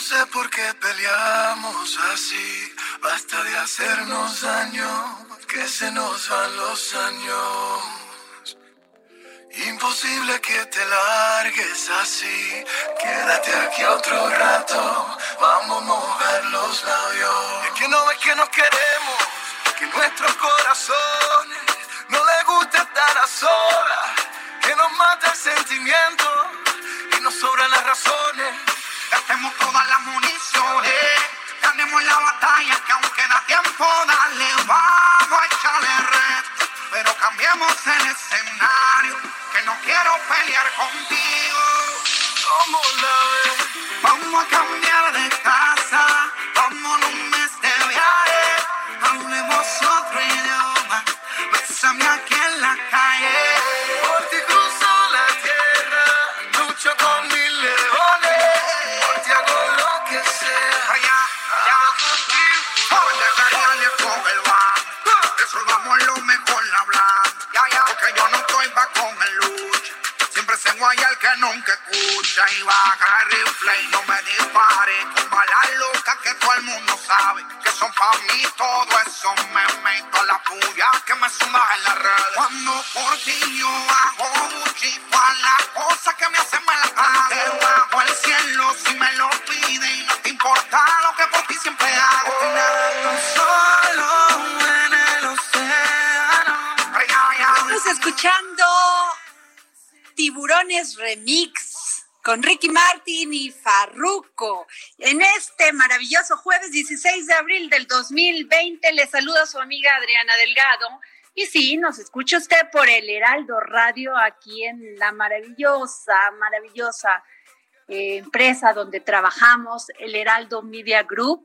Sé por qué peleamos así, basta de hacernos daño, que se nos van los años. Imposible que te largues así, quédate aquí otro rato, vamos a mover los labios. Es que no ves que nos queremos, que nuestros corazones no les gusta estar a solas, que nos mata el sentimiento y nos sobran las razones. Gastemos todas las municiones, ganemos la batalla que aún queda tiempo, dale, vamos a echarle red. Pero cambiemos el escenario, que no quiero pelear contigo. Vamos a cambiar de casa, vamos un mes de viaje, hablemos otro idioma, bésame aquí en la calle. Resolvamos lo mejor ya, porque yo no estoy pa' con el lucha. Siempre se guaya el que nunca escucha y baja el rifle y no me dispare. Con balas locas que todo el mundo sabe que son pa' mí todo eso me meto la puya que me suma en la red cuando por ti yo hago muchito a la cosa que me hacen mal debajo el cielo si me lo pide y no te importa lo que por escuchando Tiburones Remix con Ricky Martin y Farruko. En este maravilloso jueves 16 de abril del 2020 le saluda su amiga Adriana Delgado. Y sí, nos escucha usted por el Heraldo Radio aquí en la maravillosa, maravillosa eh, empresa donde trabajamos, el Heraldo Media Group.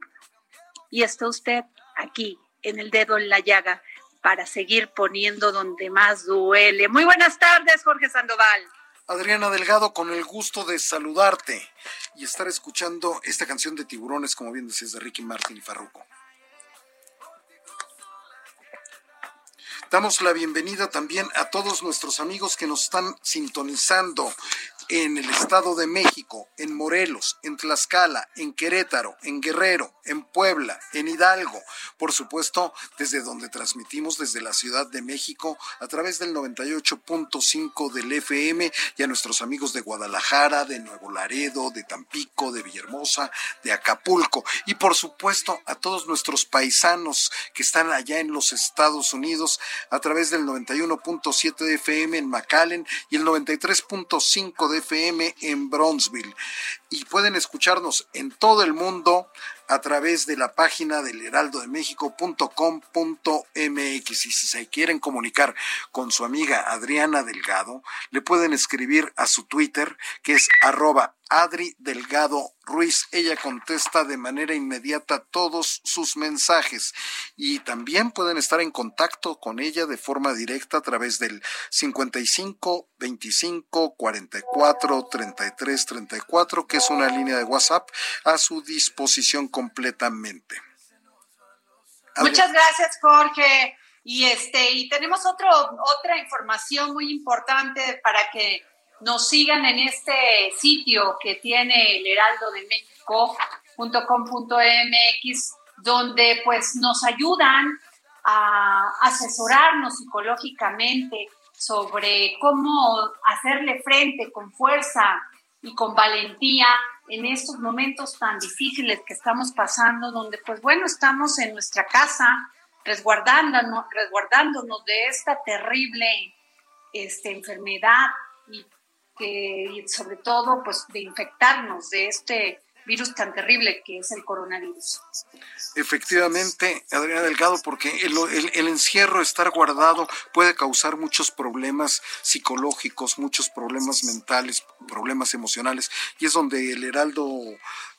Y está usted aquí en el dedo en la llaga para seguir poniendo donde más duele. Muy buenas tardes, Jorge Sandoval. Adriana Delgado, con el gusto de saludarte y estar escuchando esta canción de tiburones, como bien decías, de Ricky Martin y Farruko. Damos la bienvenida también a todos nuestros amigos que nos están sintonizando en el Estado de México, en Morelos, en Tlaxcala, en Querétaro, en Guerrero, en Puebla, en Hidalgo, por supuesto, desde donde transmitimos desde la Ciudad de México a través del 98.5 del FM y a nuestros amigos de Guadalajara, de Nuevo Laredo, de Tampico, de Villahermosa, de Acapulco. Y por supuesto a todos nuestros paisanos que están allá en los Estados Unidos a través del 91.7 de FM en McAllen y el 93.5 de FM en Bronzeville. Y pueden escucharnos en todo el mundo a través de la página del heraldodemexico.com.mx. Y si se quieren comunicar con su amiga Adriana Delgado, le pueden escribir a su Twitter, que es arroba Adri Delgado Ruiz. Ella contesta de manera inmediata todos sus mensajes y también pueden estar en contacto con ella de forma directa a través del 55 25 44 33 34, que es una línea de WhatsApp a su disposición completamente. Muchas gracias, Jorge. Y este, y tenemos otra información muy importante para que nos sigan en este sitio que tiene el Heraldo de México.com.mx, donde pues nos ayudan a asesorarnos psicológicamente sobre cómo hacerle frente con fuerza y con valentía en estos momentos tan difíciles que estamos pasando, donde pues bueno, estamos en nuestra casa resguardándonos, resguardándonos de esta terrible este, enfermedad y sobre todo pues de infectarnos de este virus tan terrible que es el coronavirus. Efectivamente, Adriana Delgado, porque el, el, encierro, estar guardado, puede causar muchos problemas psicológicos, muchos problemas mentales, problemas emocionales, y es donde el Heraldo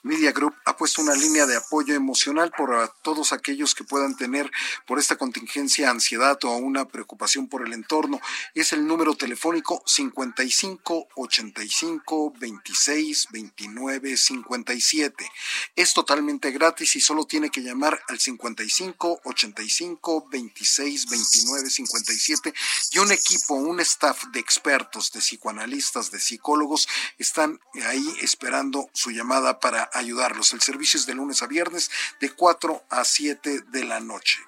Media Group ha puesto una línea de apoyo emocional por todos aquellos que puedan tener por esta contingencia ansiedad o una preocupación por el entorno. Es el número telefónico 55 85 26 29 57. Es totalmente gratis y solo tiene que llamar al 55 85 26 29 57 y un equipo, un staff de expertos, de psicoanalistas, de psicólogos están ahí esperando su llamada para ayudarlos. El servicio es de lunes a viernes de 4 a 7 de la noche.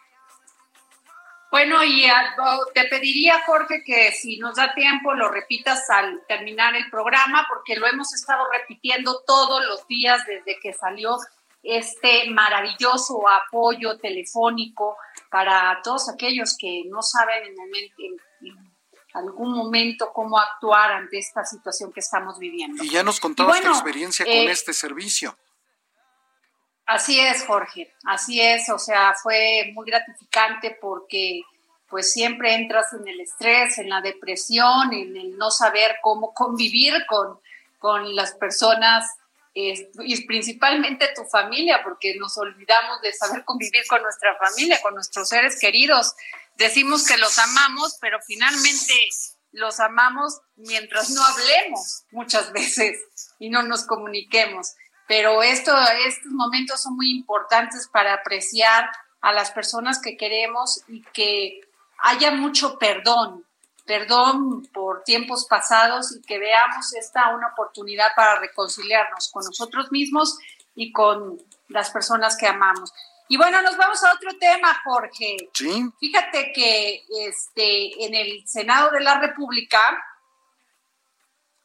Bueno, y ah, te pediría, Jorge, que si nos da tiempo lo repitas al terminar el programa, porque lo hemos estado repitiendo todos los días desde que salió este maravilloso apoyo telefónico para todos aquellos que no saben en, algún momento cómo actuar ante esta situación que estamos viviendo. Y ya nos contabas tu experiencia con eh, este servicio. Así es, Jorge, así es, o sea, fue muy gratificante porque pues siempre entras en el estrés, en la depresión, en el no saber cómo convivir con, con las personas y principalmente tu familia, porque nos olvidamos de saber convivir con nuestra familia, con nuestros seres queridos. Decimos que los amamos, pero finalmente los amamos mientras no hablemos muchas veces y no nos comuniquemos pero esto, estos momentos son muy importantes para apreciar a las personas que queremos y que haya mucho perdón, perdón por tiempos pasados y que veamos esta una oportunidad para reconciliarnos con nosotros mismos y con las personas que amamos. Y bueno, nos vamos a otro tema, Jorge. Sí. Fíjate que este, en el Senado de la República,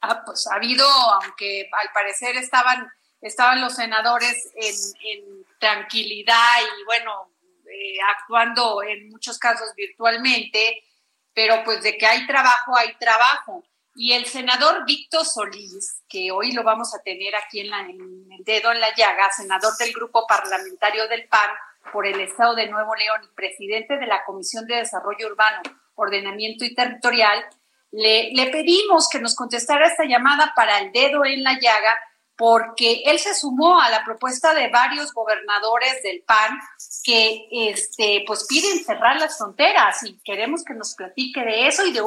ah, pues ha habido, aunque al parecer estaban estaban los senadores en, tranquilidad y bueno, eh, actuando en muchos casos virtualmente, pero pues de que hay trabajo, hay trabajo. Y el senador Víctor Solís, que hoy lo vamos a tener aquí en, el dedo en la llaga, senador del grupo parlamentario del PAN por el Estado de Nuevo León y presidente de la Comisión de Desarrollo Urbano, Ordenamiento y Territorial, le, le pedimos que nos contestara esta llamada para el dedo en la llaga porque él se sumó a la propuesta de varios gobernadores del PAN que este, pues piden cerrar las fronteras y queremos que nos platique de eso y de,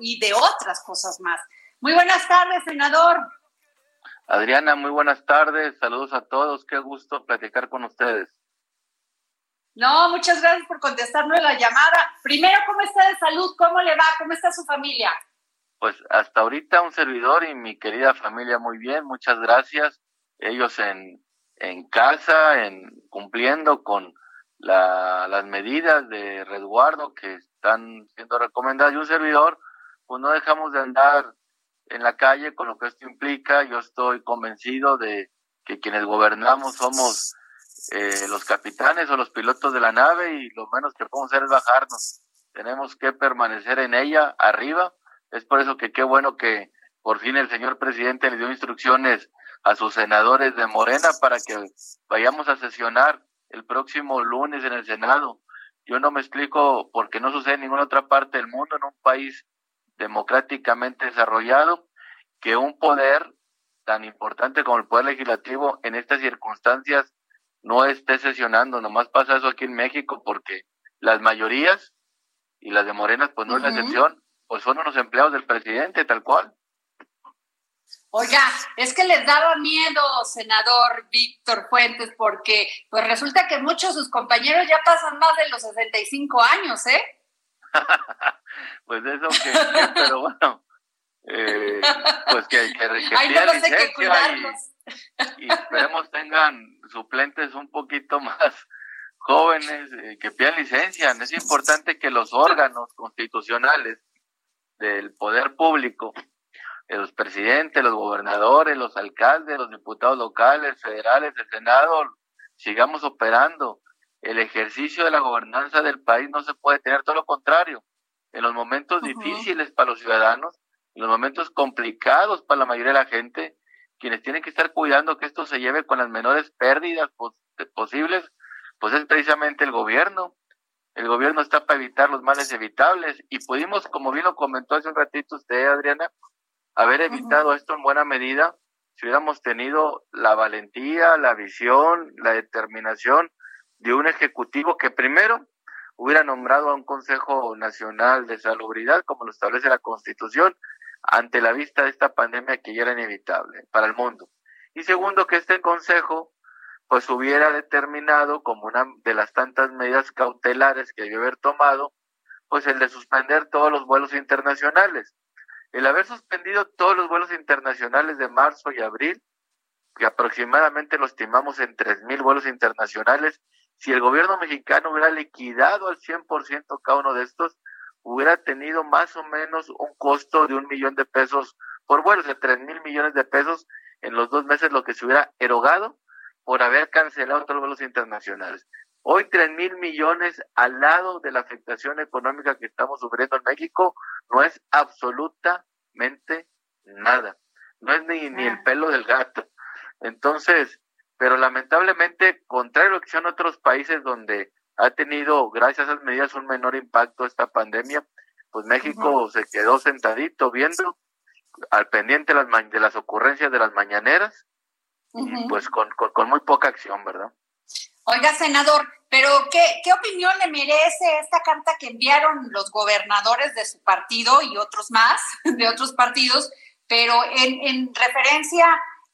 y de otras cosas más. Muy buenas tardes, senador. Adriana, muy buenas tardes, saludos a todos, qué gusto platicar con ustedes. No, muchas gracias por contestarnos la llamada. Primero, ¿cómo está de salud? ¿Cómo le va? ¿Cómo está su familia? Pues hasta ahorita un servidor y mi querida familia muy bien, muchas gracias. Ellos en, en casa, en cumpliendo con la, las medidas de resguardo que están siendo recomendadas y un servidor, pues no dejamos de andar en la calle con lo que esto implica. Yo estoy convencido de que quienes gobernamos somos eh, los capitanes o los pilotos de la nave y lo menos que podemos hacer es bajarnos. Tenemos que permanecer en ella, arriba, es por eso que qué bueno que por fin el señor presidente le dio instrucciones a sus senadores de Morena para que vayamos a sesionar el próximo lunes en el Senado. Yo no me explico por qué no sucede en ninguna otra parte del mundo, en un país democráticamente desarrollado, que un poder tan importante como el Poder Legislativo en estas circunstancias no esté sesionando. Nomás pasa eso aquí en México porque las mayorías y las de Morenas, pues no es la excepción, pues son unos empleados del presidente, tal cual. Oiga, es que les daba miedo, senador Víctor Fuentes, porque pues resulta que muchos de sus compañeros ya pasan más de los 65 años, ¿eh? pues eso que, pero bueno, eh, pues que, que, que Ay, no que y, y, esperemos tengan suplentes un poquito más jóvenes eh, que pidan licencia. Es importante que los órganos constitucionales del poder público los presidentes, los gobernadores, los alcaldes, los diputados locales, federales, el Senado, sigamos operando. El ejercicio de la gobernanza del país no se puede tener, todo lo contrario. En los momentos difíciles para los ciudadanos, en los momentos complicados para la mayoría de la gente, quienes tienen que estar cuidando que esto se lleve con las menores pérdidas posibles, pues es precisamente el gobierno. El gobierno está para evitar los males evitables y pudimos, como bien lo comentó hace un ratito usted, Adriana, haber evitado esto en buena medida si hubiéramos tenido la valentía, la visión, la determinación de un ejecutivo que primero hubiera nombrado a un Consejo Nacional de Salubridad, como lo establece la Constitución, ante la vista de esta pandemia que ya era inevitable para el mundo. Y segundo, que este Consejo pues hubiera determinado como una de las tantas medidas cautelares que debió haber tomado, pues el de suspender todos los vuelos internacionales. El haber suspendido todos los vuelos internacionales de marzo y abril, que aproximadamente lo estimamos en mil vuelos internacionales, si el gobierno mexicano hubiera liquidado al 100% cada uno de estos, hubiera tenido más o menos un costo de un millón de pesos por vuelo, de tres mil millones de pesos en los dos meses, lo que se hubiera erogado por haber cancelado todos los vuelos internacionales. Hoy tres mil millones al lado de la afectación económica que estamos sufriendo en México no es absolutamente nada. No es ni, ni el pelo del gato. Entonces, pero lamentablemente, contrario a lo que son otros países donde ha tenido, gracias a esas medidas, un menor impacto esta pandemia, pues México se quedó sentadito viendo al pendiente de las, de las ocurrencias de las mañaneras, pues con, con muy poca acción, ¿verdad? Oiga, senador, pero ¿qué, ¿qué opinión le merece esta carta que enviaron los gobernadores de su partido y otros más, de otros partidos, pero en, en referencia,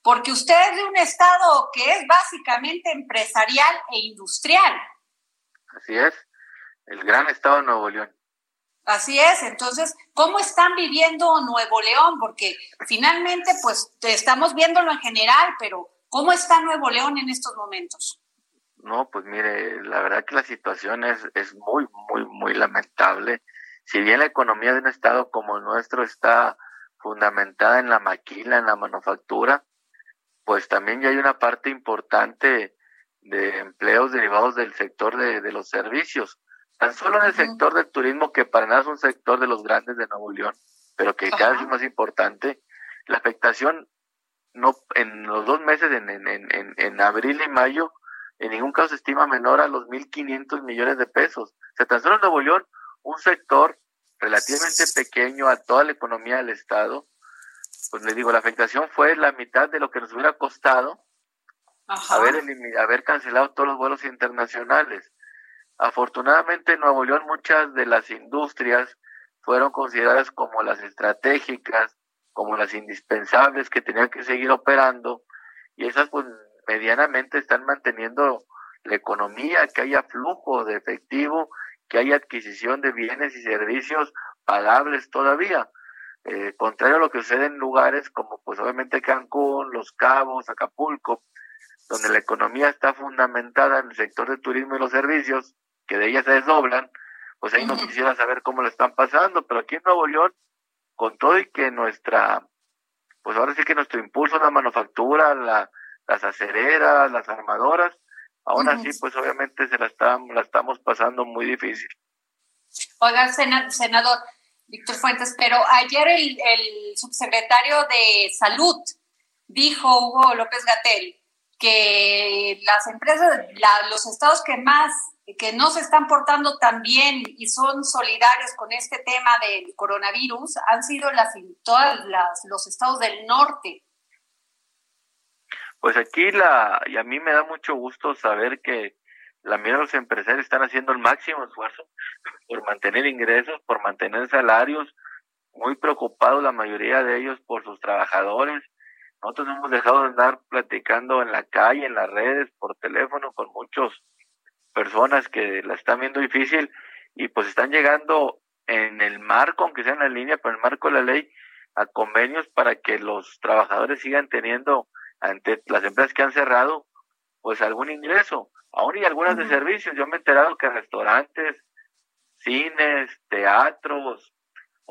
porque usted es de un estado que es básicamente empresarial e industrial. Así es, el gran estado de Nuevo León. Así es, entonces, ¿cómo están viviendo Nuevo León? Porque finalmente, pues, estamos viéndolo en general, pero ¿cómo está Nuevo León en estos momentos? No, pues mire, la verdad que la situación es, es muy, muy, muy lamentable. Si bien la economía de un estado como el nuestro está fundamentada en la maquila, en la manufactura, pues también ya hay una parte importante de empleos derivados del sector de, de los servicios. Tan solo en el sector del turismo, que para nada es un sector de los grandes de Nuevo León, pero que cada vez es más importante, la afectación no en los dos meses, en, en, en, en abril y mayo, en ningún caso se estima menor a los 1.500 millones de pesos. Se tan solo en Nuevo León, un sector relativamente pequeño a toda la economía del Estado, pues le digo, la afectación fue la mitad de lo que nos hubiera costado haber, haber cancelado todos los vuelos internacionales. Afortunadamente en Nuevo León muchas de las industrias fueron consideradas como las estratégicas, como las indispensables que tenían que seguir operando y esas pues medianamente están manteniendo la economía, que haya flujo de efectivo, que haya adquisición de bienes y servicios pagables todavía. Eh, contrario a lo que sucede en lugares como pues obviamente Cancún, Los Cabos, Acapulco, donde la economía está fundamentada en el sector del turismo y los servicios, que de ellas se desdoblan, pues ahí no quisiera saber cómo lo están pasando, pero aquí en Nuevo León, con todo y que nuestra, pues ahora sí que nuestro impulso en la manufactura, la, las acereras, las armadoras, aún así pues obviamente se la, estamos, la estamos pasando muy difícil. Oiga, senador Víctor Fuentes, pero ayer el, el subsecretario de Salud dijo, Hugo López Gatel, que las empresas, los estados que más, que no se están portando tan bien y son solidarios con este tema del coronavirus, han sido las, todas las, los estados del norte. Pues aquí la, y a mí me da mucho gusto saber que la de los empresarios están haciendo el máximo esfuerzo por mantener ingresos, por mantener salarios, muy preocupados la mayoría de ellos por sus trabajadores, Nosotros no hemos dejado de andar platicando en la calle, en las redes, por teléfono, con muchas personas que la están viendo difícil y pues están llegando en el marco, aunque sea en la línea, pero en el marco de la ley, a convenios para que los trabajadores sigan teniendo ante las empresas que han cerrado, pues algún ingreso. Aún y algunas de servicios. Yo me he enterado que restaurantes, cines, teatros,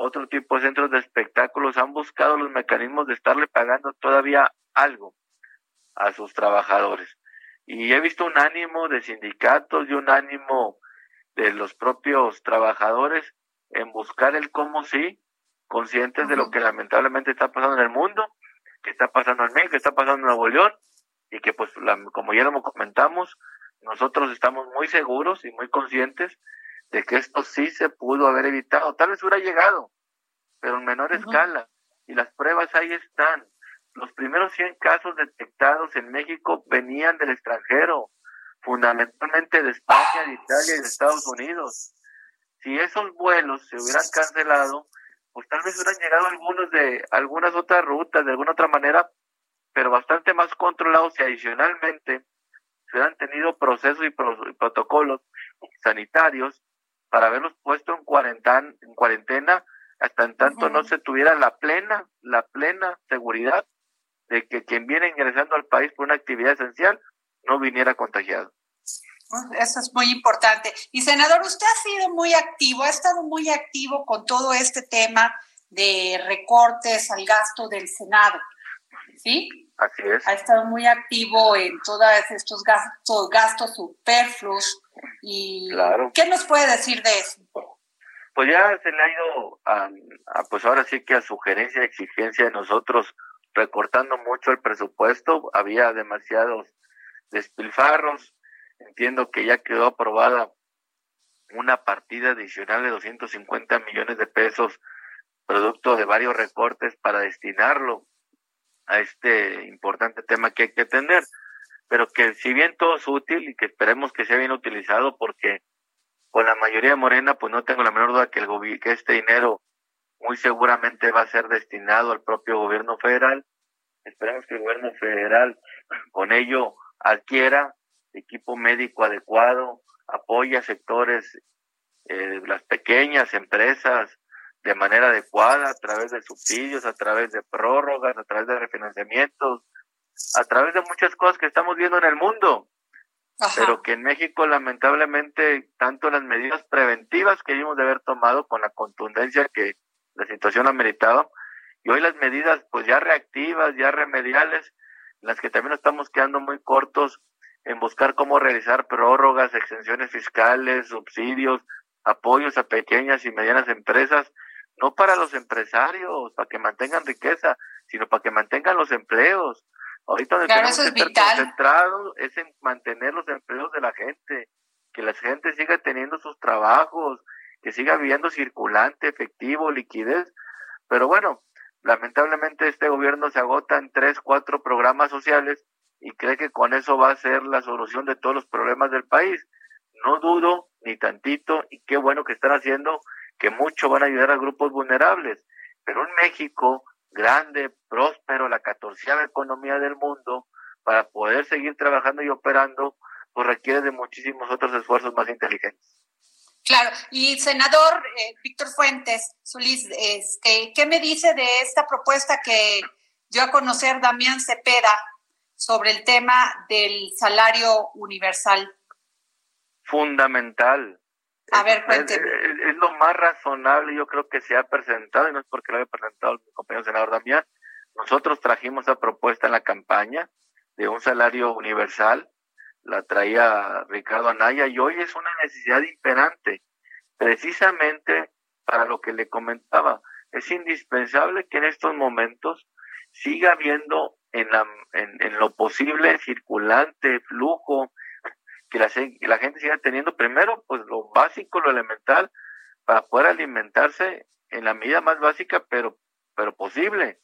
otro tipo de centros de espectáculos han buscado los mecanismos de estarle pagando todavía algo a sus trabajadores. Y he visto un ánimo de sindicatos y un ánimo de los propios trabajadores en buscar el cómo sí, conscientes de lo que lamentablemente está pasando en el mundo, que está pasando en México, que está pasando en Nuevo León, y que pues como ya lo comentamos, nosotros estamos muy seguros y muy conscientes de que esto sí se pudo haber evitado. Tal vez hubiera llegado, pero en menor escala. Y las pruebas ahí están. Los primeros 100 casos detectados en México venían del extranjero, fundamentalmente de España, de Italia y de Estados Unidos. Si esos vuelos se hubieran cancelado, pues tal vez hubieran llegado algunos de algunas otras rutas, de alguna otra manera, pero bastante más controlados y adicionalmente se hubieran tenido procesos y, protocolos sanitarios para haberlos puesto en cuarentena, en cuarentena hasta en tanto no se tuviera la plena, la plena seguridad de que quien viene ingresando al país por una actividad esencial no viniera contagiado. Eso es muy importante. Y senador, usted ha sido muy activo, ha estado muy activo con todo este tema de recortes al gasto del Senado. ¿Sí? Así es. Ha estado muy activo en todos estos gastos, gastos superfluos. Y ¿Qué nos puede decir de eso? Pues ya se le ha ido, a, pues ahora sí que a sugerencia, exigencia de nosotros, recortando mucho el presupuesto. Había demasiados despilfarros. Entiendo que ya quedó aprobada una partida adicional de 250 millones de pesos, producto de varios recortes para destinarlo a este importante tema que hay que atender, pero que si bien todo es útil y que esperemos que sea bien utilizado porque con la mayoría de Morena, pues no tengo la menor duda que, el que este dinero muy seguramente va a ser destinado al propio gobierno federal. Esperemos que el gobierno federal con ello adquiera equipo médico adecuado, apoya sectores, eh, las pequeñas empresas, de manera adecuada a través de subsidios, a través de prórrogas, a través de refinanciamientos, a través de muchas cosas que estamos viendo en el mundo. Pero que en México lamentablemente tanto las medidas preventivas que debimos de haber tomado con la contundencia que la situación ameritaba y hoy las medidas pues ya reactivas, ya remediales, las que también estamos quedando muy cortos en buscar cómo realizar prórrogas, extensiones fiscales, subsidios, apoyos a pequeñas y medianas empresas no para los empresarios, para que mantengan riqueza, sino para que mantengan los empleos. Ahorita donde tenemos que estar concentrados es en mantener los empleos de la gente, que la gente siga teniendo sus trabajos, que siga viviendo circulante, efectivo, liquidez. Pero bueno, lamentablemente este gobierno se agota en tres, cuatro programas sociales y cree que con eso va a ser la solución de todos los problemas del país. No dudo ni tantito y qué bueno que están haciendo que mucho van a ayudar a grupos vulnerables, pero un México grande, próspero, la catorceava economía del mundo, para poder seguir trabajando y operando, pues requiere de muchísimos otros esfuerzos más inteligentes. Claro, y senador eh, Víctor Fuentes, Solís, este, ¿qué me dice de esta propuesta que dio a conocer Damián Cepeda sobre el tema del salario universal? Fundamental, a ver, Es, lo más razonable, yo creo que se ha presentado, y no es porque lo haya presentado mi compañero senador Damián. Nosotros trajimos esa propuesta en la campaña de un salario universal, la traía Ricardo Anaya, y hoy es una necesidad imperante, precisamente para lo que le comentaba. Es indispensable que en estos momentos siga habiendo en, la, en lo posible circulante, flujo, que la, gente siga teniendo primero pues lo básico, lo elemental, para poder alimentarse en la medida más básica, pero, pero posible.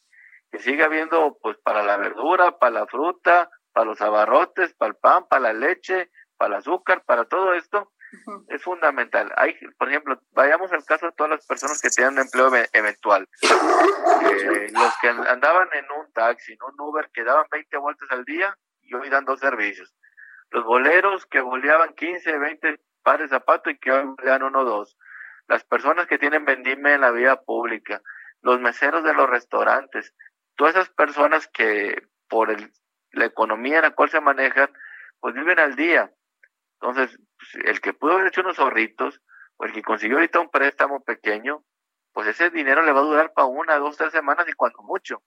Que siga habiendo pues para la verdura, para la fruta, para los abarrotes, para el pan, para la leche, para el azúcar, para todo esto, es fundamental. Hay, por ejemplo, vayamos al caso de todas las personas que tienen empleo eventual. Eh, los que andaban en un taxi, en un Uber, que daban 20 vueltas al día y hoy dan dos servicios. Los boleros que boleaban 15, 20 pares de zapatos y que hoy bolean uno o dos. Las personas que tienen vendime en la vía pública. Los meseros de los restaurantes. Todas esas personas que por el, la economía en la cual se manejan, pues viven al día. Entonces, pues, el que pudo haber hecho unos ahorritos, o el que consiguió ahorita un préstamo pequeño, pues ese dinero le va a durar para una, dos, tres semanas y cuando mucho.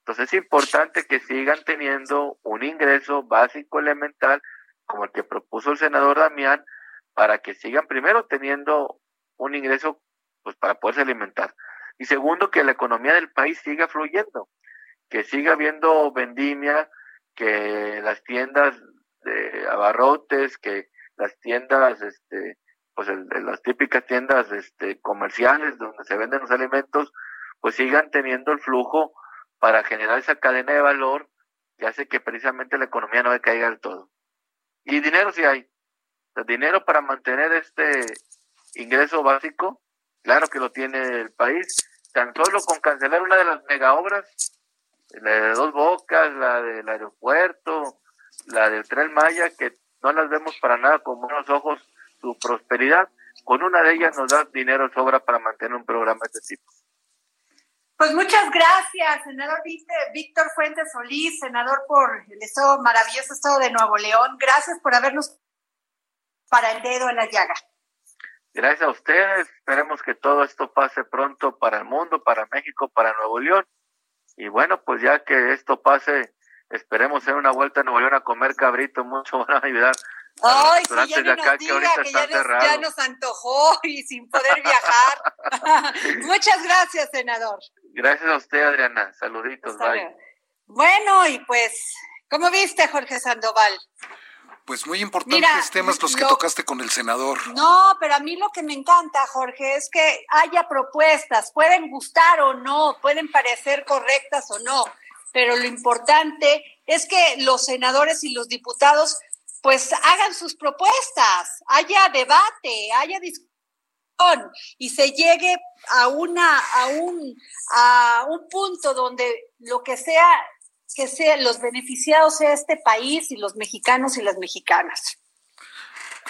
Entonces es importante que sigan teniendo un ingreso básico elemental como el que propuso el senador Damián para que sigan primero teniendo un ingreso pues para poderse alimentar y segundo que la economía del país siga fluyendo que siga habiendo vendimia que las tiendas de abarrotes que las tiendas este pues las típicas tiendas este comerciales donde se venden los alimentos pues sigan teniendo el flujo para generar esa cadena de valor que hace que precisamente la economía no decaiga del todo. Y dinero sí hay. El dinero para mantener este ingreso básico, claro que lo tiene el país. Tan solo con cancelar una de las mega obras, la de Dos Bocas, la del aeropuerto, la del Tren Maya, que no las vemos para nada con buenos ojos su prosperidad, con una de ellas nos da dinero sobra para mantener un programa de este tipo. Pues muchas gracias, senador Víctor Fuentes Solís, senador por el estado, maravilloso estado de Nuevo León. Gracias por habernos para el dedo en la llaga. Gracias a ustedes. Esperemos que todo esto pase pronto para el mundo, para México, para Nuevo León. Y bueno, pues ya que esto pase, esperemos en una vuelta a Nuevo León a comer cabrito. Mucho van a ayudar Ay, sí, ya de acá, que ya, nos, ya nos antojó y sin poder viajar. Muchas gracias, senador. Gracias a usted, Adriana. Saluditos, bye. Bueno, y pues, ¿cómo viste, Jorge Sandoval? Pues muy importantes temas los que tocaste con el senador. No, pero a mí lo que me encanta, Jorge, es que haya propuestas, pueden gustar o no, pueden parecer correctas o no, pero lo importante es que los senadores y los diputados pues hagan sus propuestas, haya debate, haya discusión y se llegue a una a un a un punto donde lo que sea que sea los beneficiados sea este país y los mexicanos y las mexicanas.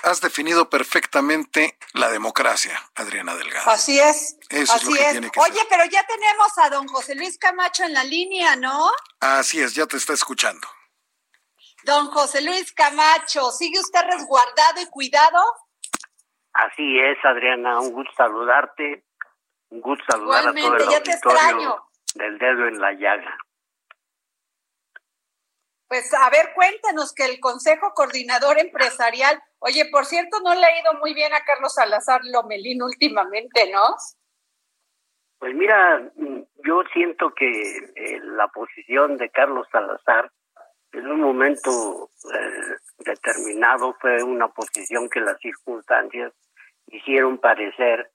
Has definido perfectamente la democracia, Adriana Delgado. Así es. Eso así es. Oye, pero ya tenemos a don José Luis Camacho en la línea, ¿no? Así es, ya te está escuchando. Don José Luis Camacho, ¿sigue usted resguardado y cuidado? Así es, Adriana, un gusto saludarte, un gusto saludar a todo el auditorio del dedo en la llaga. Pues a ver, cuéntanos que el Consejo Coordinador Empresarial, oye, por cierto, no le ha ido muy bien a Carlos Salazar Lomelín últimamente, ¿no? Pues mira, yo siento que eh, la posición de Carlos Salazar en un momento eh, determinado fue una posición que las circunstancias hicieron parecer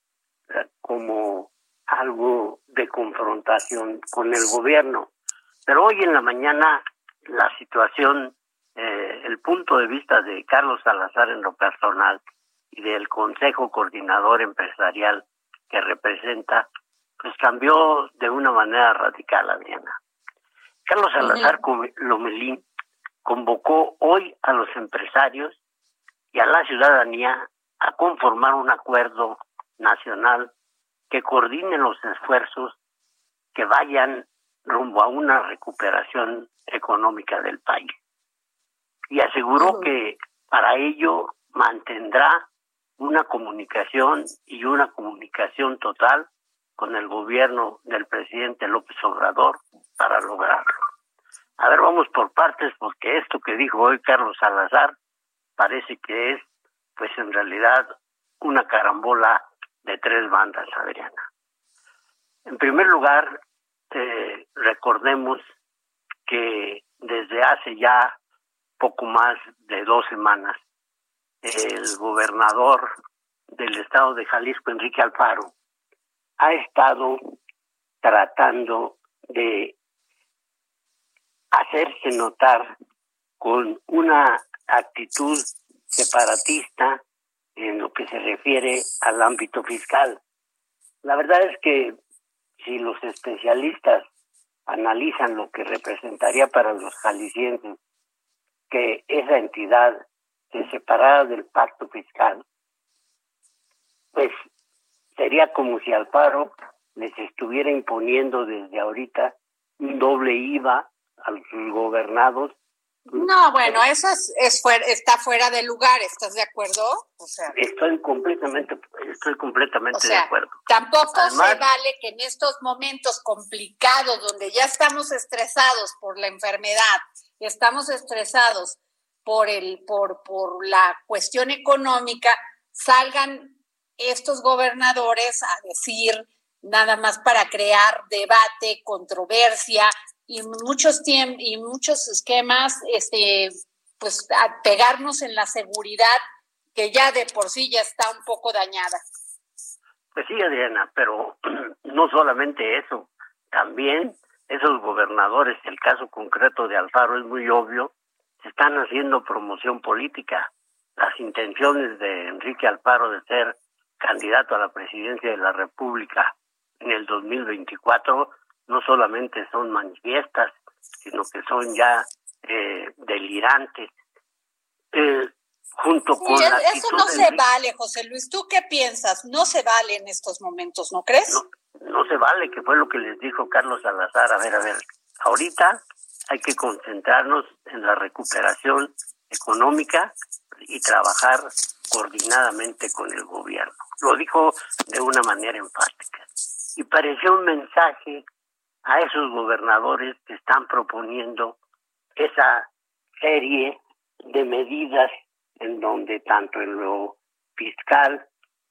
eh, como algo de confrontación con el gobierno. Pero hoy en la mañana la situación, eh, el punto de vista de Carlos Salazar en lo personal y del Consejo Coordinador Empresarial que representa, pues cambió de una manera radical, Adriana. Carlos Salazar Lomelín convocó hoy a los empresarios y a la ciudadanía a conformar un acuerdo nacional que coordine los esfuerzos que vayan rumbo a una recuperación económica del país. Y aseguró que para ello mantendrá una comunicación y una comunicación total con el gobierno del presidente López Obrador para lograrlo. A ver, vamos por partes, porque esto que dijo hoy Carlos Salazar parece que es, pues en realidad, una carambola de tres bandas, Adriana. En primer lugar, eh, recordemos que desde hace ya poco más de dos semanas, el gobernador del estado de Jalisco, Enrique Alfaro, ha estado tratando de hacerse notar con una actitud separatista en lo que se refiere al ámbito fiscal. La verdad es que si los especialistas analizan lo que representaría para los jaliscienses que esa entidad se separara del pacto fiscal, pues sería como si Alfaro les estuviera imponiendo desde ahorita un doble IVA a los gobernados no, bueno, eso es, es fuera, está fuera de lugar, ¿estás de acuerdo? O sea, estoy completamente, estoy completamente de acuerdo. Tampoco se vale que en estos momentos complicados, donde ya estamos estresados por la enfermedad, y estamos estresados por el, por, por la cuestión económica, salgan estos gobernadores a decir nada más para crear debate, controversia, y muchos y muchos esquemas, este, pues a pegarnos en la seguridad que ya de por sí ya está un poco dañada. Pues sí, Adriana, pero no solamente eso, también esos gobernadores, el caso concreto de Alfaro es muy obvio, están haciendo promoción política. Las intenciones de Enrique Alfaro de ser candidato a la presidencia de la República en el 2024 no solamente son manifiestas, sino que son ya eh, delirantes. Eh, junto con eso no se vale, José Luis. ¿Tú qué piensas? No se vale en estos momentos, ¿no crees? No, no se vale, que fue lo que les dijo Carlos Salazar. A ver, a ver, ahorita hay que concentrarnos en la recuperación económica y trabajar coordinadamente con el gobierno. Lo dijo de una manera enfática. Y pareció un mensaje a esos gobernadores que están proponiendo esa serie de medidas en donde tanto en lo fiscal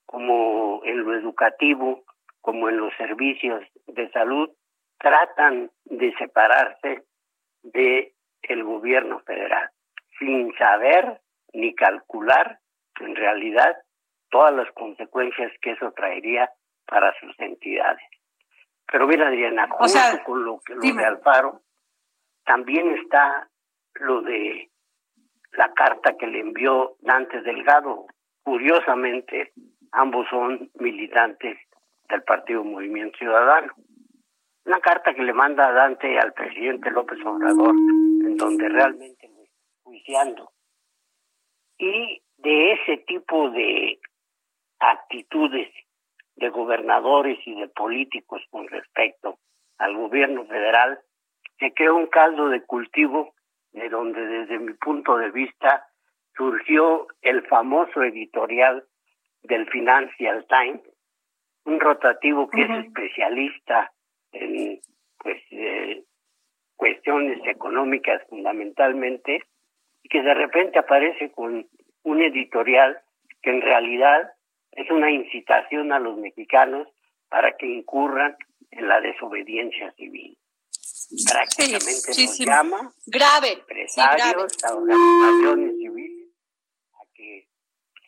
como en lo educativo como en los servicios de salud tratan de separarse de el gobierno federal sin saber ni calcular en realidad todas las consecuencias que eso traería para sus entidades. Pero mira, Adriana, junto con lo, que, lo de Alfaro, también está lo de la carta que le envió Dante Delgado. Curiosamente, ambos son militantes del Partido Movimiento Ciudadano. Una carta que le manda Dante al presidente López Obrador, en donde realmente lo está juiciando. Y de ese tipo de actitudes de gobernadores y de políticos con respecto al gobierno federal, se creó un caldo de cultivo de donde desde mi punto de vista surgió el famoso editorial del Financial Times, un rotativo que es especialista en pues eh, cuestiones económicas fundamentalmente y que de repente aparece con un editorial que en realidad es una incitación a los mexicanos para que incurran en la desobediencia civil. Prácticamente nos llama grave, empresarios, a organizaciones civiles a que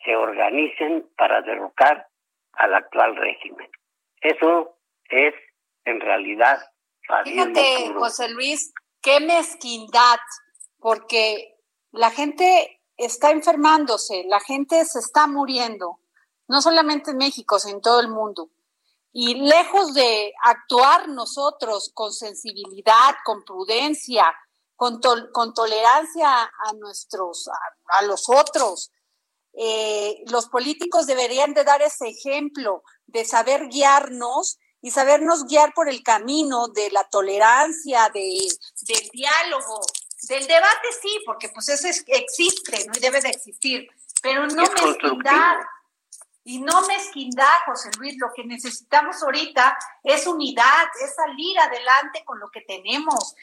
se organicen para derrocar al actual régimen. Eso es en realidad Fíjate, José Luis, qué mezquindad, porque la gente está enfermándose, la gente se está muriendo no solamente en México, sino en todo el mundo. Y lejos de actuar nosotros con sensibilidad, con prudencia, con, con tolerancia a nuestros, a, los otros, eh, los políticos deberían de dar ese ejemplo de saber guiarnos y sabernos guiar por el camino de la tolerancia, de, del diálogo, del debate sí, porque pues eso existe, ¿no? Y debe de existir, pero no mezquindad, y no mezquindad, José Luis, lo que necesitamos ahorita es unidad, es salir adelante con lo que tenemos,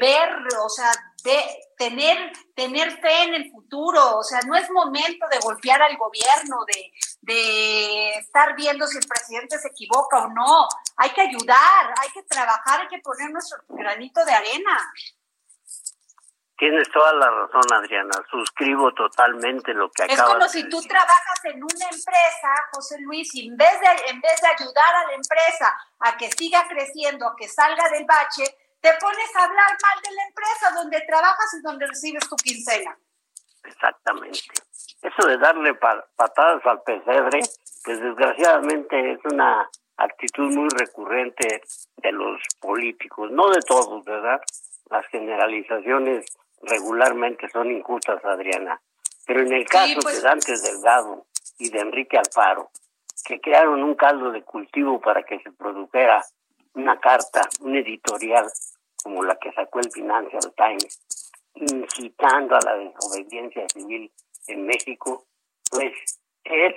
ver, o sea, de tener, tener fe en el futuro, o sea, no es momento de golpear al gobierno, de, de estar viendo si el presidente se equivoca o no, hay que ayudar, hay que trabajar, hay que poner nuestro granito de arena. Tienes toda la razón, Adriana. Suscribo totalmente lo que acabas de decir. Es como si tú trabajas en una empresa, José Luis, y en vez, de, en vez de ayudar a la empresa a que siga creciendo, a que salga del bache, te pones a hablar mal de la empresa donde trabajas y donde recibes tu quincena. exactamente. Eso de darle patadas al pesebre, pues desgraciadamente es una actitud muy recurrente de los políticos, no de todos, ¿verdad? Las generalizaciones regularmente son injustas, Adriana. Pero en el caso pues de Dante Delgado y de Enrique Alfaro, que crearon un caldo de cultivo para que se produjera una carta, un editorial como la que sacó el Financial Times, incitando a la desobediencia civil en México, pues es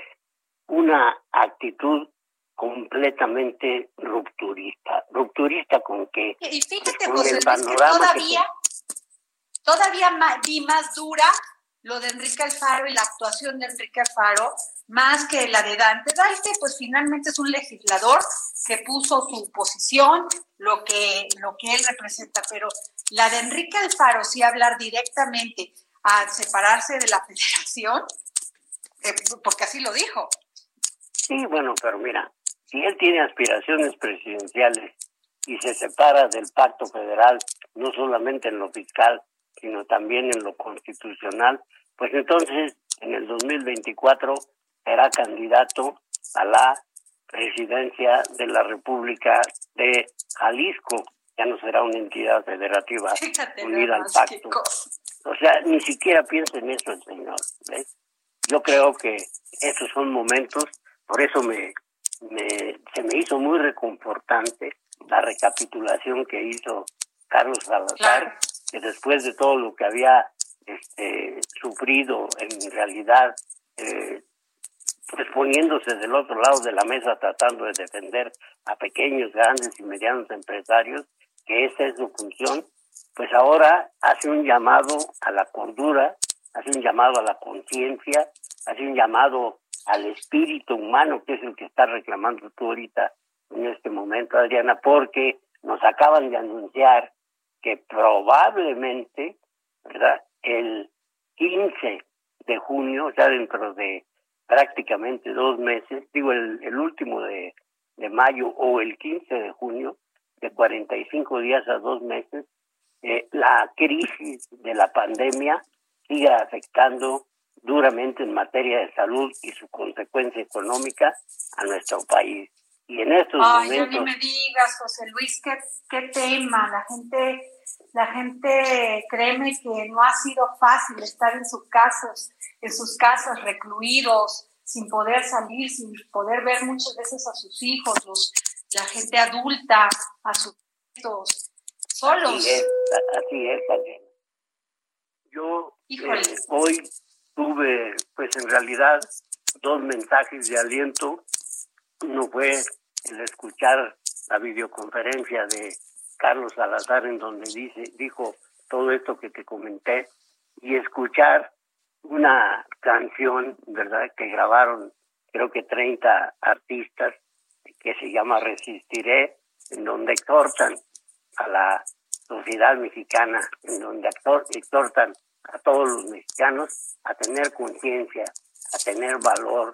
una actitud completamente rupturista. Rupturista con que... Y fíjate, José Luis, que panorama que todavía, todavía vi más dura lo de Enrique Alfaro y la actuación de Enrique Alfaro, más que la de Dante. Dante, pues finalmente es un legislador que puso su posición, lo que, lo que él representa, pero la de Enrique Alfaro, sí hablar directamente a separarse de la federación, eh, porque así lo dijo. Sí, bueno, pero mira, si él tiene aspiraciones presidenciales y se separa del pacto federal, no solamente en lo fiscal, sino también en lo constitucional, pues entonces en el 2024 será candidato a la presidencia de la República de Jalisco. Ya no será una entidad federativa Fíjate unida al pacto. O sea, ni siquiera piensa en eso el señor. ¿ves? Yo creo que esos son momentos, por eso me, me- se me hizo muy reconfortante la recapitulación que hizo Carlos Salazar, Claro. Que después de todo lo que había este, sufrido, en realidad, eh, pues poniéndose del otro lado de la mesa tratando de defender a pequeños, grandes y medianos empresarios, que esa es su función, pues ahora hace un llamado a la cordura, hace un llamado a la conciencia, hace un llamado al espíritu humano, que es el que está reclamando tú ahorita en este momento, Adriana, porque nos acaban de anunciar que probablemente, ¿verdad? El 15 de junio, ya dentro de prácticamente dos meses, digo el, el último de, de mayo o el 15 de junio, de 45 días a dos meses, eh, la crisis de la pandemia siga afectando duramente en materia de salud y su consecuencia económica a nuestro país. Y en estos Ay, ya momentos... ni me digas, José Luis, qué, qué tema. La gente, la gente, créeme que no ha sido fácil estar en sus casas, en sus casas recluidos, sin poder salir, sin poder ver muchas veces a sus hijos, los, la gente adulta, a sus nietos, solos. Así es, así es, Adriana. Yo eh, hoy tuve, pues en realidad, dos mensajes de aliento. Uno fue el escuchar la videoconferencia de Carlos Salazar en donde dice, dijo todo esto que te comenté y escuchar una canción, ¿verdad? Que grabaron creo que 30 artistas que se llama Resistiré, en donde exhortan a la sociedad mexicana, en donde exhortan a todos los mexicanos a tener conciencia, a tener valor,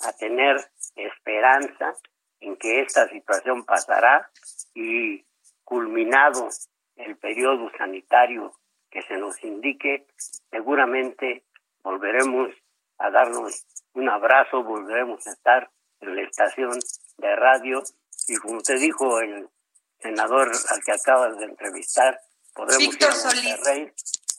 a tener esperanza en que esta situación pasará y culminado el periodo sanitario que se nos indique, seguramente volveremos a darnos un abrazo, volveremos a estar en la estación de radio. Y como te dijo el senador al que acabas de entrevistar, podremos Víctor ir a Solís. Monterrey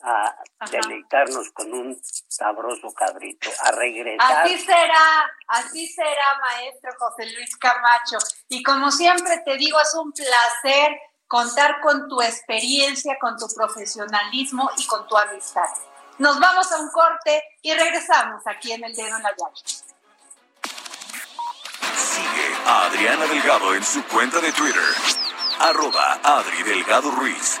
a Ajá. deleitarnos con un sabroso cabrito, a regresar. Así será, así será, maestro José Luis Camacho. Y como siempre te digo, es un placer contar con tu experiencia, con tu profesionalismo y con tu amistad. Nos vamos a un corte y regresamos aquí en El Dedo en la Llaga. Sigue a Adriana Delgado en su cuenta de Twitter, arroba Adri Delgado Ruiz.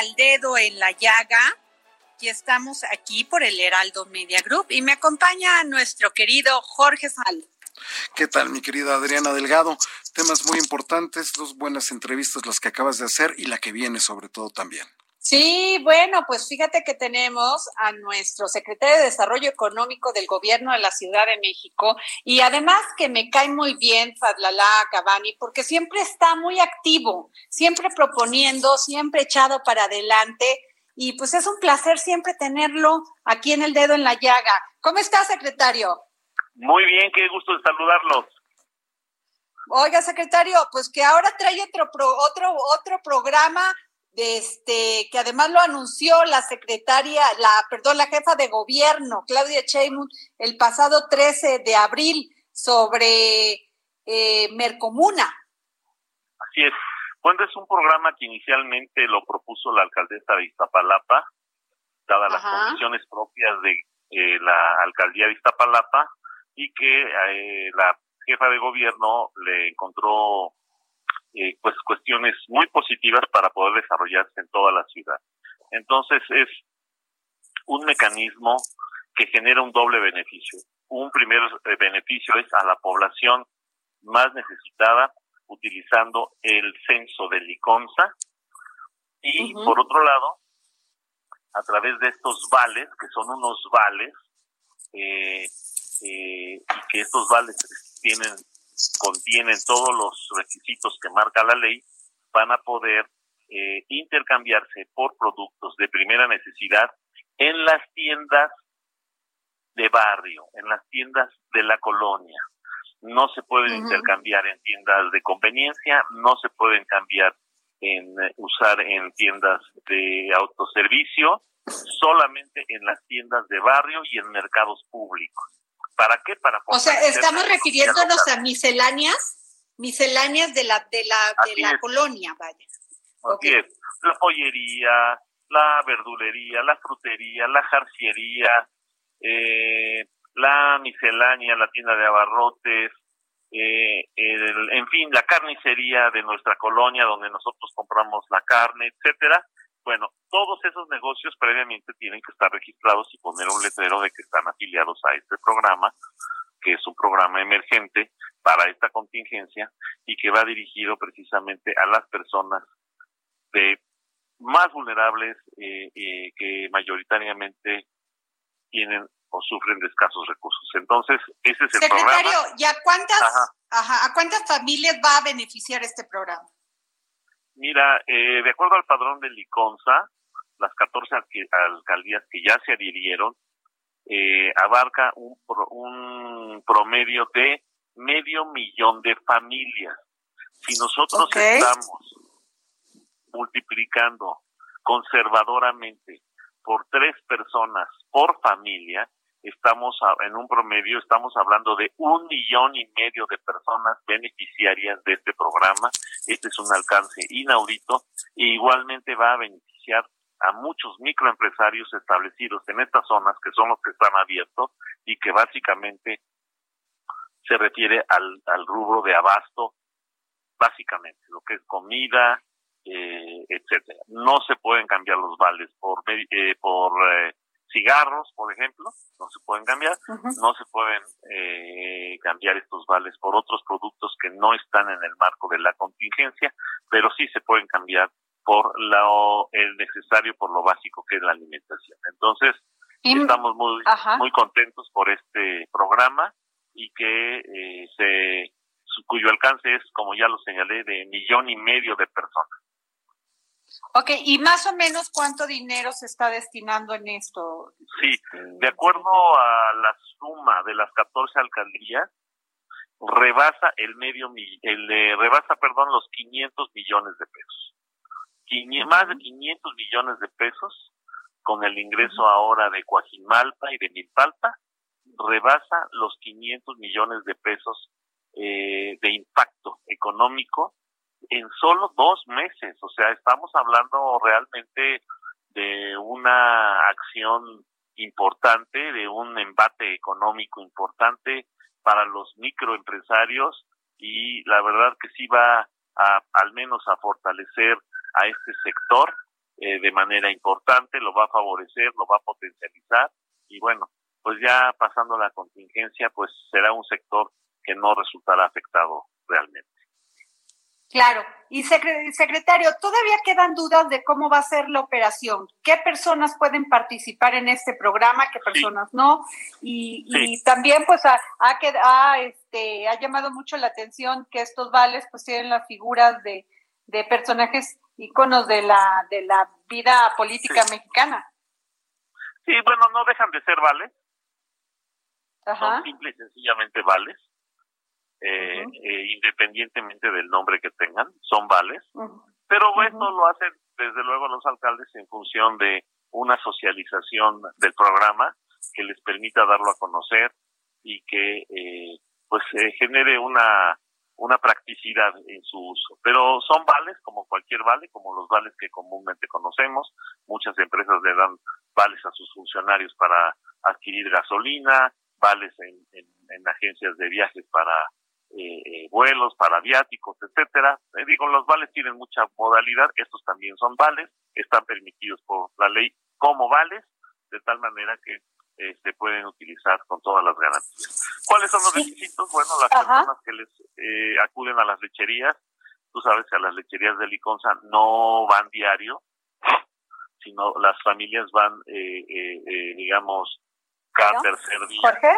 Al dedo en la llaga y estamos aquí por el Heraldo Media Group y me acompaña nuestro querido Jorge Sal. ¿Qué tal, mi querida Adriana Delgado? Temas muy importantes, dos buenas entrevistas las que acabas de hacer y la que viene sobre todo también. Sí, bueno, pues fíjate que tenemos a nuestro secretario de Desarrollo Económico del Gobierno de la Ciudad de México y además que me cae muy bien Fadlala Cabani porque siempre está muy activo, siempre proponiendo, siempre echado para adelante y pues es un placer siempre tenerlo aquí en el dedo en la llaga. ¿Cómo está, secretario? Muy bien, qué gusto saludarlos. Oiga, secretario, pues que ahora trae otro otro otro programa de este que además lo anunció la secretaria, la perdón, la jefa de gobierno, Claudia Sheinbaum, el pasado 13 de abril sobre eh, Mercomuna. Así es. Bueno, es un programa que inicialmente lo propuso la alcaldesa de Iztapalapa, dadas las condiciones propias de eh, la alcaldía de Iztapalapa, y que eh, la jefa de gobierno le encontró eh, pues cuestiones muy positivas para poder desarrollarse en toda la ciudad. Entonces es un mecanismo que genera un doble beneficio. Un primer eh, beneficio es a la población más necesitada utilizando el censo del ICONSA y por otro lado a través de estos vales que son unos vales eh, eh, y que estos vales tienen contienen todos los requisitos que marca la ley, van a poder eh, intercambiarse por productos de primera necesidad en las tiendas de barrio, en las tiendas de la colonia. No se pueden intercambiar en tiendas de conveniencia, no se pueden cambiar en eh, usar en tiendas de autoservicio, solamente en las tiendas de barrio y en mercados públicos. ¿Para qué? Para O sea, estamos refiriéndonos a misceláneas, misceláneas de la de la de la colonia, vaya. Okay. La pollería, la verdulería, la frutería, la jarciería, eh, la miscelánea, la tienda de abarrotes, eh, en fin, la carnicería de nuestra colonia donde nosotros compramos la carne, etcétera, bueno, todos esos negocios previamente tienen que estar registrados y poner un letrero de que están afiliados a este programa, que es un programa emergente para esta contingencia y que va dirigido precisamente a las personas de más vulnerables eh, eh, que mayoritariamente tienen o sufren de escasos recursos. Entonces, ese es el programa. Secretario, ¿y a cuántas, ajá, a cuántas familias va a beneficiar este programa? Mira, eh, de acuerdo al padrón del ICONSA, las 14 alcaldías que ya se adhirieron, eh, abarca un, un promedio de medio millón de familias. Si nosotros estamos multiplicando conservadoramente por tres personas por familia, estamos en un promedio, estamos hablando de un millón y medio de personas beneficiarias de este programa. Este es un alcance inaudito e igualmente va a beneficiar a muchos microempresarios establecidos en estas zonas que son los que están abiertos y que básicamente se refiere al, al rubro de abasto, básicamente, lo que es comida, eh, etcétera. No se pueden cambiar los vales por, eh, por eh, cigarros, por ejemplo, no se pueden cambiar, no se pueden eh, cambiar estos vales por otros productos que no están en el marco de la contingencia, pero sí se pueden cambiar por lo el necesario, por lo básico que es la alimentación. Entonces, estamos muy muy contentos por este programa y que eh, se cuyo alcance es, como ya lo señalé, de millón y medio de personas. Ok, ¿y más o menos cuánto dinero se está destinando en esto? Sí, este, de acuerdo a la suma de las 14 alcaldías, rebasa el medio, el, eh, rebasa, perdón, los 500 millones de pesos. más de 500 millones de pesos con el ingreso ahora de Coajimalpa y de Milpalpa, rebasa los 500 millones de pesos eh, de impacto económico en solo dos meses. O sea, estamos hablando realmente de una acción importante, de un embate económico importante para los microempresarios y la verdad que sí va a, al menos a fortalecer a este sector eh, de manera importante, lo va a favorecer, lo va a potencializar y bueno, pues ya pasando la contingencia, pues será un sector que no resultará afectado realmente. Claro. Y secretario, todavía quedan dudas de cómo va a ser la operación. ¿Qué personas pueden participar en este programa? ¿Qué personas no? Y, también, pues, ha, ha, este, ha llamado mucho la atención que estos vales, pues, tienen las figuras de, de personajes íconos de la, de la vida política mexicana. Sí, bueno, no dejan de ser vales. Son simple y sencillamente vales eh, eh, independientemente del nombre que tengan, son vales. Pero esto lo hacen desde luego los alcaldes en función de una socialización del programa que les permita darlo a conocer y que eh, pues genere una una practicidad en su uso. Pero son vales como cualquier vale, como los vales que comúnmente conocemos. Muchas empresas le dan vales a sus funcionarios para adquirir gasolina, vales en, en agencias de viajes para eh, eh, vuelos para viáticos, etcétera. Eh, digo, los vales tienen mucha modalidad, estos también son vales, están permitidos por la ley como vales, de tal manera que eh, se pueden utilizar con todas las garantías. ¿Cuáles son los requisitos? Bueno, las personas que les acuden a las lecherías, tú sabes que a las lecherías de Liconza no van diario, sino las familias van, digamos, cada tercer día. ¿Jorge?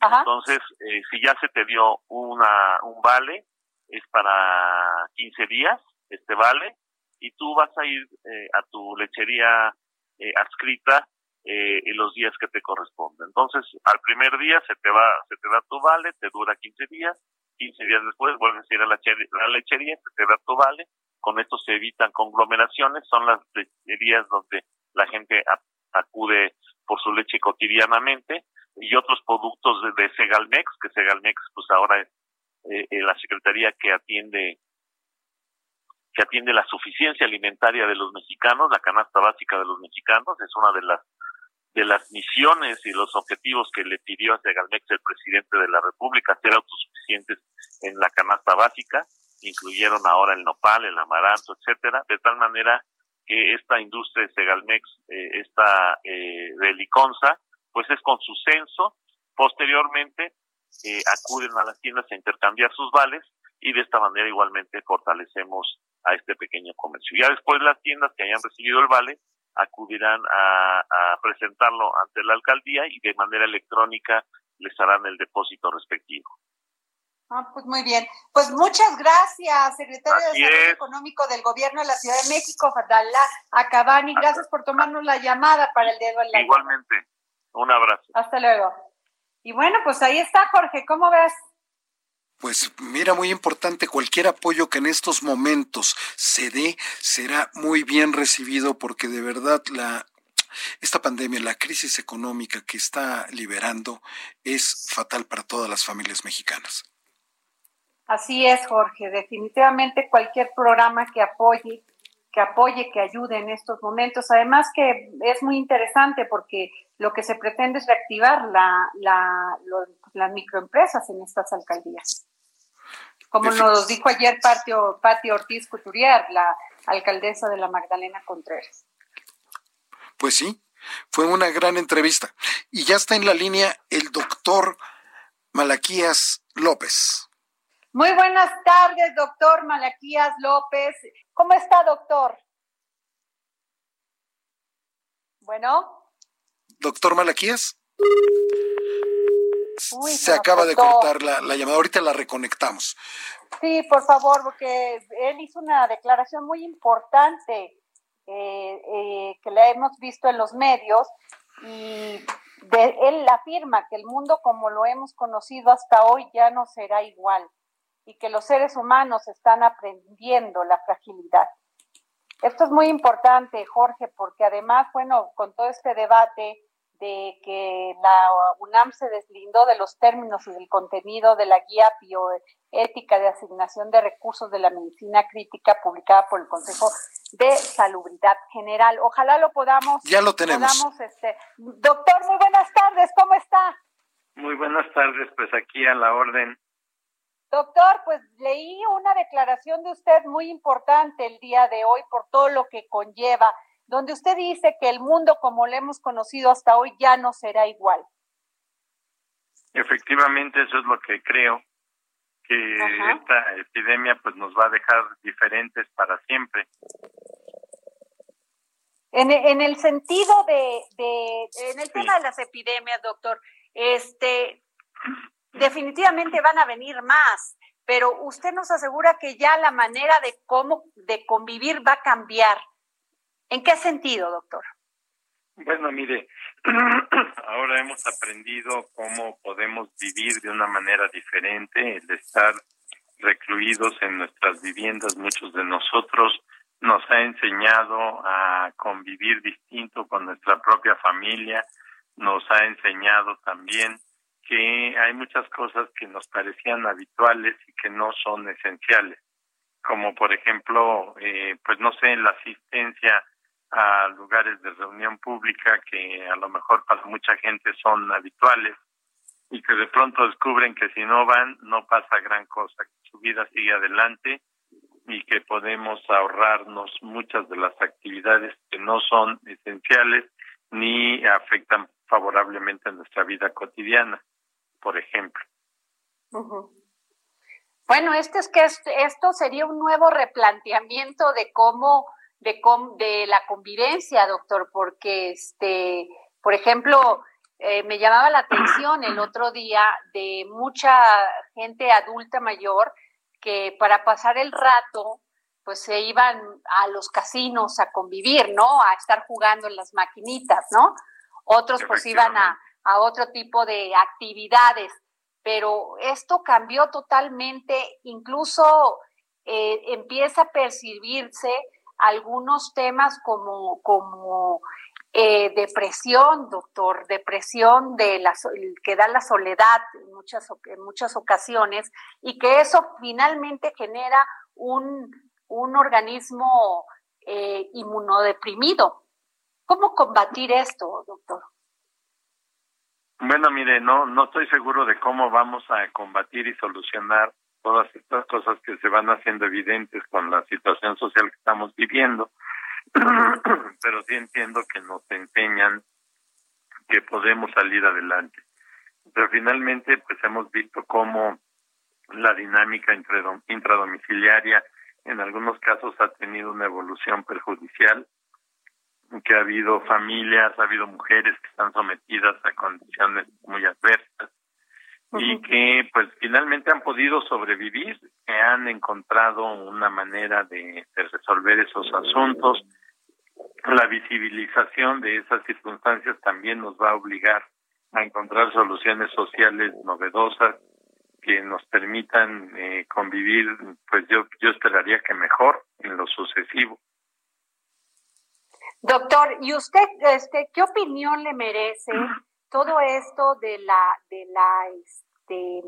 Entonces, eh, si ya se te dio una, un vale, es para 15 días este vale, y tú vas a ir eh, a tu lechería eh, adscrita en los días que te corresponden. Entonces, al primer día se te va, se te da tu vale, te dura 15 días, 15 días después vuelves a ir a la, la lechería, se te da tu vale, con esto se evitan conglomeraciones, son las lecherías donde la gente acude por su leche cotidianamente, y otros productos de, Segalmex, que Segalmex pues ahora es eh, eh, la secretaría que atiende que atiende la suficiencia alimentaria de los mexicanos, la canasta básica de los mexicanos, es una de las de las misiones y los objetivos que le pidió a Segalmex el presidente de la República, ser autosuficientes en la canasta básica, incluyeron ahora el nopal, el amaranto, etcétera, de tal manera que esta industria de Segalmex, eh, esta eh, de Liconza, pues es con su censo. Posteriormente eh, acuden a las tiendas a intercambiar sus vales y de esta manera igualmente fortalecemos a este pequeño comercio. Ya después las tiendas que hayan recibido el vale acudirán a, presentarlo ante la alcaldía y de manera electrónica les harán el depósito respectivo. Ah, pues muy bien. Pues muchas gracias, secretario de Salud Económico del Gobierno de la Ciudad de México, Fadala Acabani. Gracias por tomarnos la llamada para el dedo en la Igualmente. Un abrazo. Hasta luego. Y bueno, pues ahí está, Jorge, ¿cómo ves? Pues mira, muy importante, cualquier apoyo que en estos momentos se dé será muy bien recibido porque de verdad la esta pandemia, la crisis económica que está liberando es fatal para todas las familias mexicanas. Así es, Jorge, definitivamente cualquier programa que apoye que apoye, que ayude en estos momentos. Además que es muy interesante porque lo que se pretende es reactivar la, la, las microempresas en estas alcaldías. Como nos dijo ayer Patio, Patio Ortiz Couturier, la alcaldesa de la Magdalena Contreras. Pues sí, fue una gran entrevista. Y ya está en la línea el doctor Malaquías López. Muy buenas tardes, doctor Malaquías López. ¿Cómo está, doctor? Bueno. Doctor Malaquías. Se acaba de cortar la, llamada. Ahorita la reconectamos. Sí, por favor, porque él hizo una declaración muy importante eh, eh, que la hemos visto en los medios y él afirma que el mundo como lo hemos conocido hasta hoy ya no será igual y que los seres humanos están aprendiendo la fragilidad. Esto es muy importante, Jorge, porque además, bueno, con todo este debate de que la UNAM se deslindó de los términos y del contenido de la guía bioética de asignación de recursos de la medicina crítica publicada por el Consejo de Salubridad General. Ojalá lo podamos. Ya lo tenemos. este, doctor, muy buenas tardes, ¿cómo está? Muy buenas tardes, pues aquí a la orden. Doctor, pues leí una declaración de usted muy importante el día de hoy por todo lo que conlleva donde usted dice que el mundo como lo hemos conocido hasta hoy ya no será igual. Efectivamente, eso es lo que creo, que esta epidemia pues nos va a dejar diferentes para siempre. En, en el sentido de, de en el tema de las epidemias, doctor, este, definitivamente van a venir más, pero usted nos asegura que ya la manera de cómo, de convivir va a cambiar. ¿En qué sentido, doctor? Bueno, mire, ahora hemos aprendido cómo podemos vivir de una manera diferente, el estar recluidos en nuestras viviendas, muchos de nosotros nos ha enseñado a convivir distinto con nuestra propia familia, nos ha enseñado también que hay muchas cosas que nos parecían habituales y que no son esenciales, como por ejemplo, eh, pues no sé, la asistencia a lugares de reunión pública que a lo mejor para mucha gente son habituales y que de pronto descubren que si no van no pasa gran cosa, que su vida sigue adelante y que podemos ahorrarnos muchas de las actividades que no son esenciales ni afectan favorablemente a nuestra vida cotidiana, por ejemplo. Bueno, esto es que esto sería un nuevo replanteamiento de cómo de, la convivencia, doctor, porque, este, por ejemplo, eh, me llamaba la atención el otro día de mucha gente adulta mayor que para pasar el rato, pues se iban a los casinos a convivir, ¿no? A estar jugando en las maquinitas, ¿no? Otros pues iban a, a otro tipo de actividades, pero esto cambió totalmente, incluso eh, empieza a percibirse algunos temas como, como eh, depresión, doctor, depresión de la, que da la soledad en muchas, en muchas ocasiones y que eso finalmente genera un, un organismo eh, inmunodeprimido. ¿Cómo combatir esto, doctor? Bueno, mire, no, no estoy seguro de cómo vamos a combatir y solucionar todas estas cosas que se van haciendo evidentes con la situación social que estamos viviendo, pero sí entiendo que nos enseñan que podemos salir adelante. Pero finalmente, pues hemos visto cómo la dinámica intradomiciliaria en algunos casos ha tenido una evolución perjudicial, que ha habido familias, ha habido mujeres que están sometidas a condiciones muy adversas, y que pues finalmente han podido sobrevivir, que han encontrado una manera de, resolver esos asuntos. La visibilización de esas circunstancias también nos va a obligar a encontrar soluciones sociales novedosas que nos permitan eh, convivir, pues yo yo esperaría que mejor en lo sucesivo. Doctor, ¿y usted este qué opinión le merece todo esto de la de la de,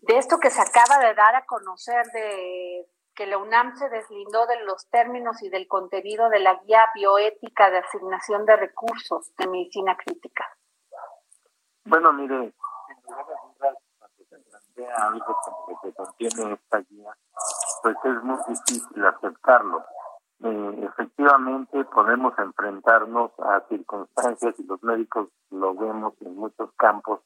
de esto que se acaba de dar a conocer de que la UNAM se deslindó de los términos y del contenido de la guía bioética de asignación de recursos de medicina crítica. Bueno, mire, cuando se plantea algo como que contiene esta guía, pues es muy difícil aceptarlo. Eh, efectivamente podemos enfrentarnos a circunstancias y los médicos lo vemos en muchos campos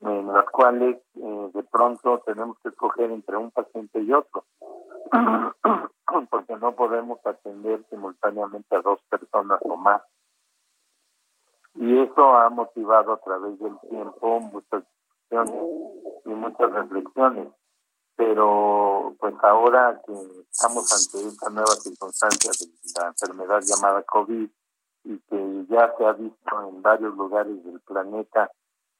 en las cuales eh, de pronto tenemos que escoger entre un paciente y otro, porque no podemos atender simultáneamente a dos personas o más. Y eso ha motivado a través del tiempo muchas discusiones y muchas reflexiones. Pero pues ahora que estamos ante esta nueva circunstancia de la enfermedad llamada COVID y que ya se ha visto en varios lugares del planeta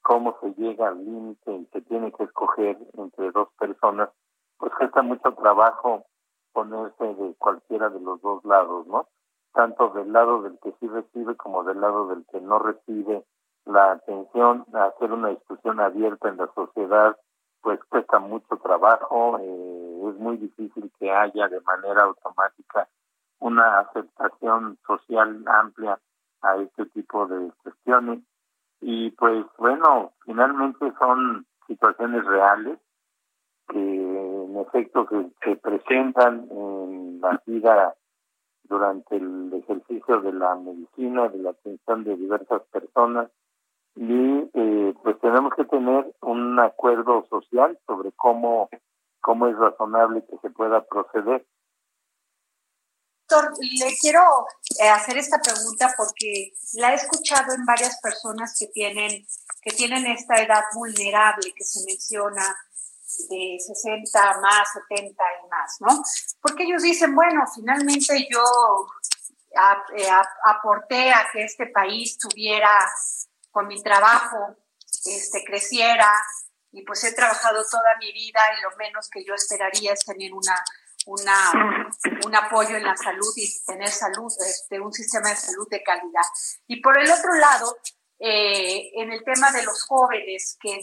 cómo se llega al límite y se tiene que escoger entre dos personas, pues cuesta mucho trabajo ponerse de cualquiera de los dos lados, ¿no? tanto del lado del que sí recibe como del lado del que no recibe la atención, hacer una discusión abierta en la sociedad, pues cuesta mucho trabajo, eh, es muy difícil que haya de manera automática una aceptación social amplia a este tipo de cuestiones. Y pues bueno, finalmente son situaciones reales que en efecto que se presentan en la vida durante el ejercicio de la medicina, de la atención de diversas personas y eh, pues tenemos que tener un acuerdo social sobre cómo, cómo es razonable que se pueda proceder. Doctor, le quiero eh, hacer esta pregunta porque la he escuchado en varias personas que tienen, que tienen esta edad vulnerable que se menciona de 60 más, 70 y más, ¿no? Porque ellos dicen, bueno, finalmente yo eh, aporté a que este país tuviera con mi trabajo este, creciera y pues he trabajado toda mi vida y lo menos que yo esperaría es tener una, una, un apoyo en la salud y tener salud, este, un sistema de salud de calidad. Y por el otro lado, eh, en el tema de los jóvenes, que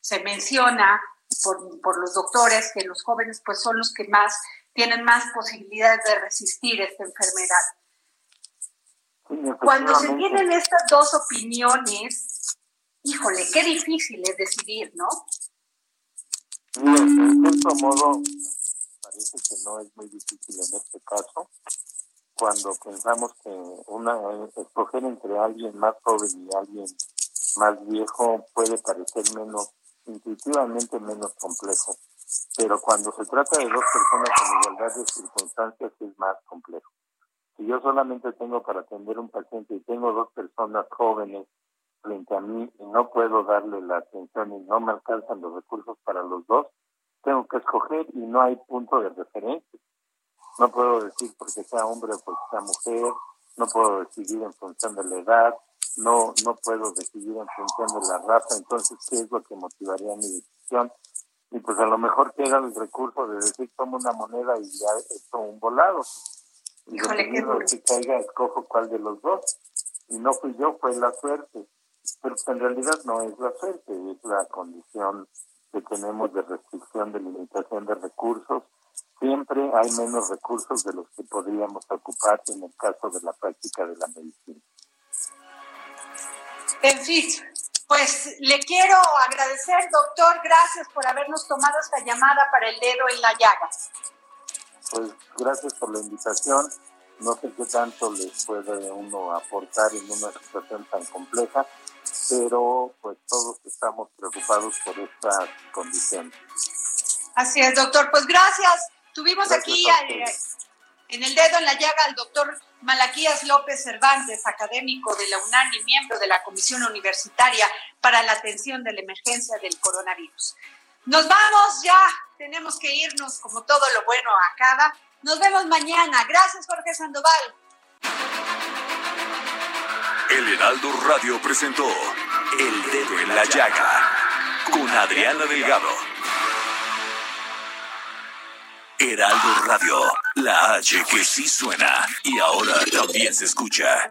se menciona por, por, los doctores que los jóvenes pues son los que más tienen más posibilidades de resistir esta enfermedad. Cuando se tienen estas dos opiniones, híjole, qué difícil es decidir, ¿no? de cierto modo, parece que no es muy difícil en este caso, cuando pensamos que una escoger entre alguien más joven y alguien más viejo puede parecer menos, intuitivamente menos complejo, pero cuando se trata de dos personas con igualdad de circunstancias es más complejo. Si yo solamente tengo para atender un paciente y tengo dos personas jóvenes frente a mí y no puedo darle la atención y no me alcanzan los recursos para los dos, tengo que escoger y no hay punto de referencia. No puedo decir porque sea hombre o porque sea mujer, no puedo decidir en función de la edad, no, no puedo decidir en función de la raza, entonces, ¿qué es lo que motivaría mi decisión? Y pues a lo mejor queda el recurso de decir, tomo una moneda y ya esto un volado. Híjole, duro. que caiga, escojo cuál de los dos. Y no fui yo, fue la suerte. Pero en realidad no es la suerte, es la condición que tenemos de restricción, de limitación de recursos. Siempre hay menos recursos de los que podríamos ocupar en el caso de la práctica de la medicina. En fin, pues le quiero agradecer, doctor, gracias por habernos tomado esta llamada para el dedo en la llaga pues gracias por la invitación. No sé qué tanto les puede uno aportar en una situación tan compleja, pero pues todos estamos preocupados por esta condición. Así es, doctor. Pues gracias. Tuvimos aquí en el dedo en la llaga al doctor Malaquías López Cervantes, académico de la UNAM y miembro de la Comisión Universitaria para la Atención de la Emergencia del Coronavirus. Nos vamos ya, tenemos que irnos como todo lo bueno acaba. Nos vemos mañana. Gracias, Jorge Sandoval. El Heraldo Radio presentó El Dedo en la Llaga con Adriana Delgado. Heraldo Radio, la H que sí suena y ahora también se escucha.